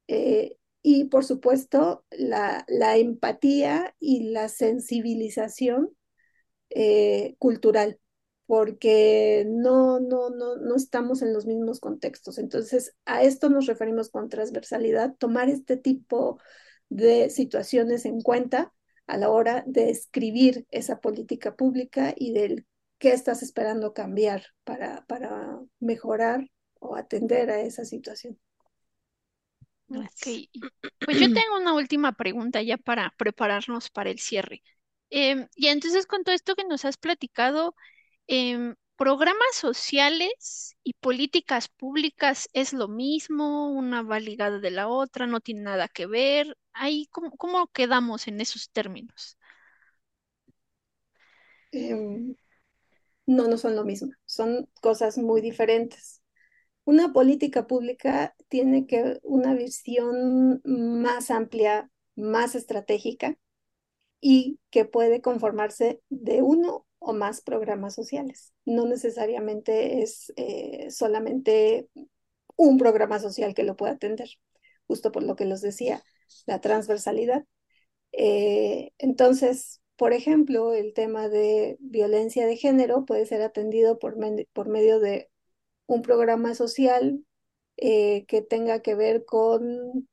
Eh, y por supuesto, la, la, empatía y la sensibilización eh, cultural, porque no, no, no, no estamos en los mismos contextos. Entonces, a esto nos referimos con transversalidad, tomar este tipo de situaciones en cuenta a la hora de escribir esa política pública y del qué estás esperando cambiar para, para mejorar o atender a esa situación. Ok, pues yo tengo una última pregunta ya para prepararnos para el cierre. Em, y entonces con todo esto que nos has platicado, eh, ¿programas sociales y políticas públicas es lo mismo? ¿Una va ligada de la otra? ¿No tiene nada que ver? Ahí, ¿cómo, quedamos en esos términos? Eh, no, no son lo mismo, son cosas muy diferentes. Una política pública tiene que una visión más amplia, más estratégica y que puede conformarse de uno o más programas sociales. No necesariamente es eh, solamente un programa social que lo pueda atender, justo por lo que les decía, la transversalidad. Eh, entonces, por ejemplo, el tema de violencia de género puede ser atendido por, por medio de un programa social eh, que tenga que ver con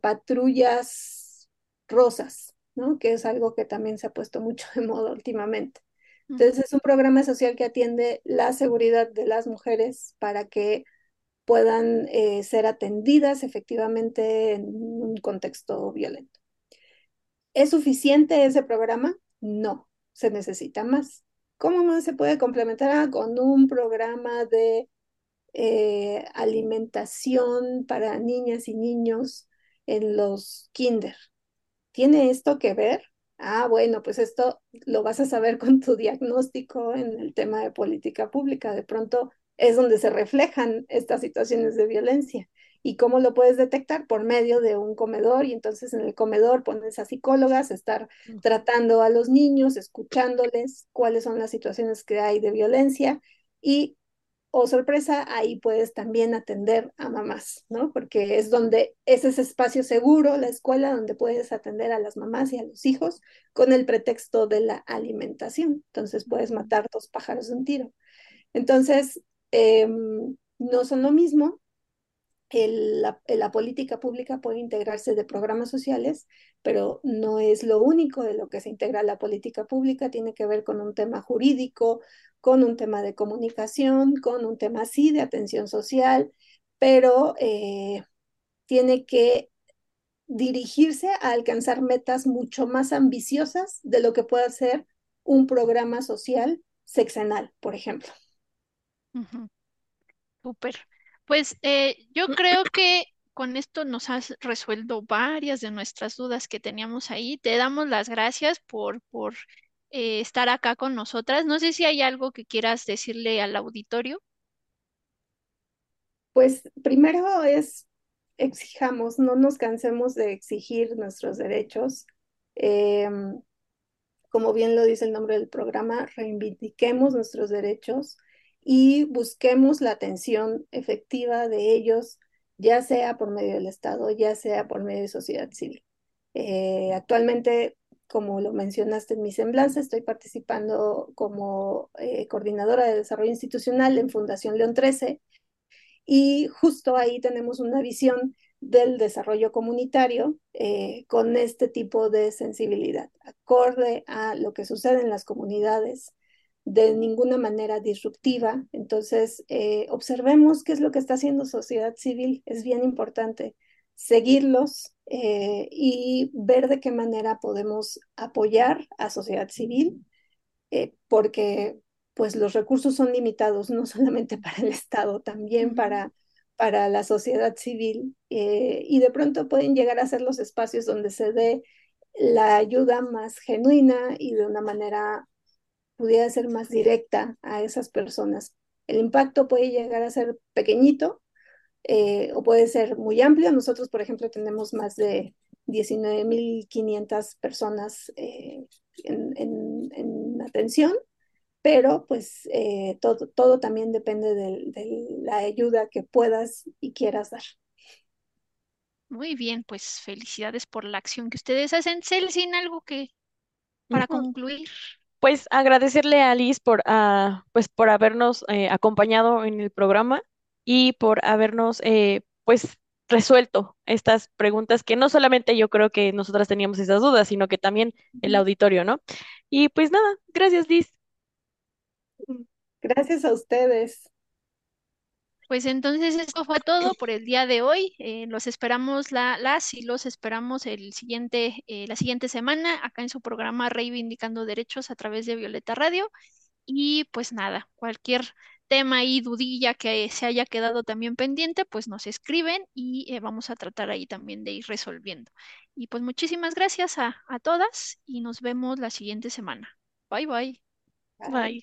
patrullas rosas, ¿no? que es algo que también se ha puesto mucho de moda últimamente. Entonces es un programa social que atiende la seguridad de las mujeres para que puedan eh, ser atendidas efectivamente en un contexto violento. ¿Es suficiente ese programa? No, se necesita más. ¿Cómo más se puede complementar ah, con un programa de eh, alimentación para niñas y niños en los kinder? ¿Tiene esto que ver? Ah, bueno, pues esto lo vas a saber con tu diagnóstico en el tema de política pública. De pronto es donde se reflejan estas situaciones de violencia. ¿Y cómo lo puedes detectar? Por medio de un comedor y entonces en el comedor pones a psicólogas, estar tratando a los niños, escuchándoles cuáles son las situaciones que hay de violencia y, oh sorpresa, ahí puedes también atender a mamás, ¿no? Porque es donde es ese espacio seguro, la escuela donde puedes atender a las mamás y a los hijos con el pretexto de la alimentación. Entonces puedes matar dos pájaros de un tiro. Entonces, Em, no son lo mismo. La, la, política pública puede integrarse de programas sociales, pero no es lo único de lo que se integra la política pública. Tiene que ver con un tema jurídico, con un tema de comunicación, con un tema sí de atención social, pero eh, tiene que dirigirse a alcanzar metas mucho más ambiciosas de lo que puede ser un programa social sexenal, por ejemplo. Súper. Pues eh, yo creo que con esto nos has resuelto varias de nuestras dudas que teníamos ahí. Te damos las gracias por, por eh, estar acá con nosotras. No sé si hay algo que quieras decirle al auditorio. Pues primero es exijamos, no nos cansemos de exigir nuestros derechos. Em, como bien lo dice el nombre del programa, reivindiquemos nuestros derechos y busquemos la atención efectiva de ellos, ya sea por medio del Estado, ya sea por medio de sociedad civil. Eh, actualmente, como lo mencionaste en mi semblanza, estoy participando como eh, coordinadora de desarrollo institucional en Fundación León 13 y justo ahí tenemos una visión del desarrollo comunitario eh, con este tipo de sensibilidad, acorde a lo que sucede en las comunidades, de ninguna manera disruptiva. Entonces, eh, observemos qué es lo que está haciendo sociedad civil. Es bien importante seguirlos eh, y ver de qué manera podemos apoyar a sociedad civil, eh, porque pues los recursos son limitados, no solamente para el Estado, también para, para la sociedad civil, y de pronto pueden llegar a ser los espacios donde se dé la ayuda más genuina y de una manera pudiera ser más directa a esas personas. El impacto puede llegar a ser pequeñito, eh, o puede ser muy amplio. Nosotros, por ejemplo, tenemos más de 19.500 personas eh, en, atención, pero pues eh, todo, todo también depende de, la ayuda que puedas y quieras dar. Muy bien, pues felicidades por la acción que ustedes hacen. Celsin, algo que para concluir. Pues agradecerle a Liz por, ah, pues, por habernos eh, acompañado en el programa y por habernos eh, pues resuelto estas preguntas que no solamente yo creo que nosotras teníamos esas dudas, sino que también el auditorio, ¿no? Y pues nada, gracias Liz. Gracias a ustedes. Pues entonces esto fue todo por el día de hoy. Eh, los esperamos la, las y los esperamos el siguiente, eh, la siguiente semana acá en su programa Reivindicando Derechos a través de Violeta Radio. Y pues nada, cualquier tema y dudilla que se haya quedado también pendiente, pues nos escriben y eh, vamos a tratar ahí también de ir resolviendo. Y pues muchísimas gracias a, a todas y nos vemos la siguiente semana. Bye bye. Bye.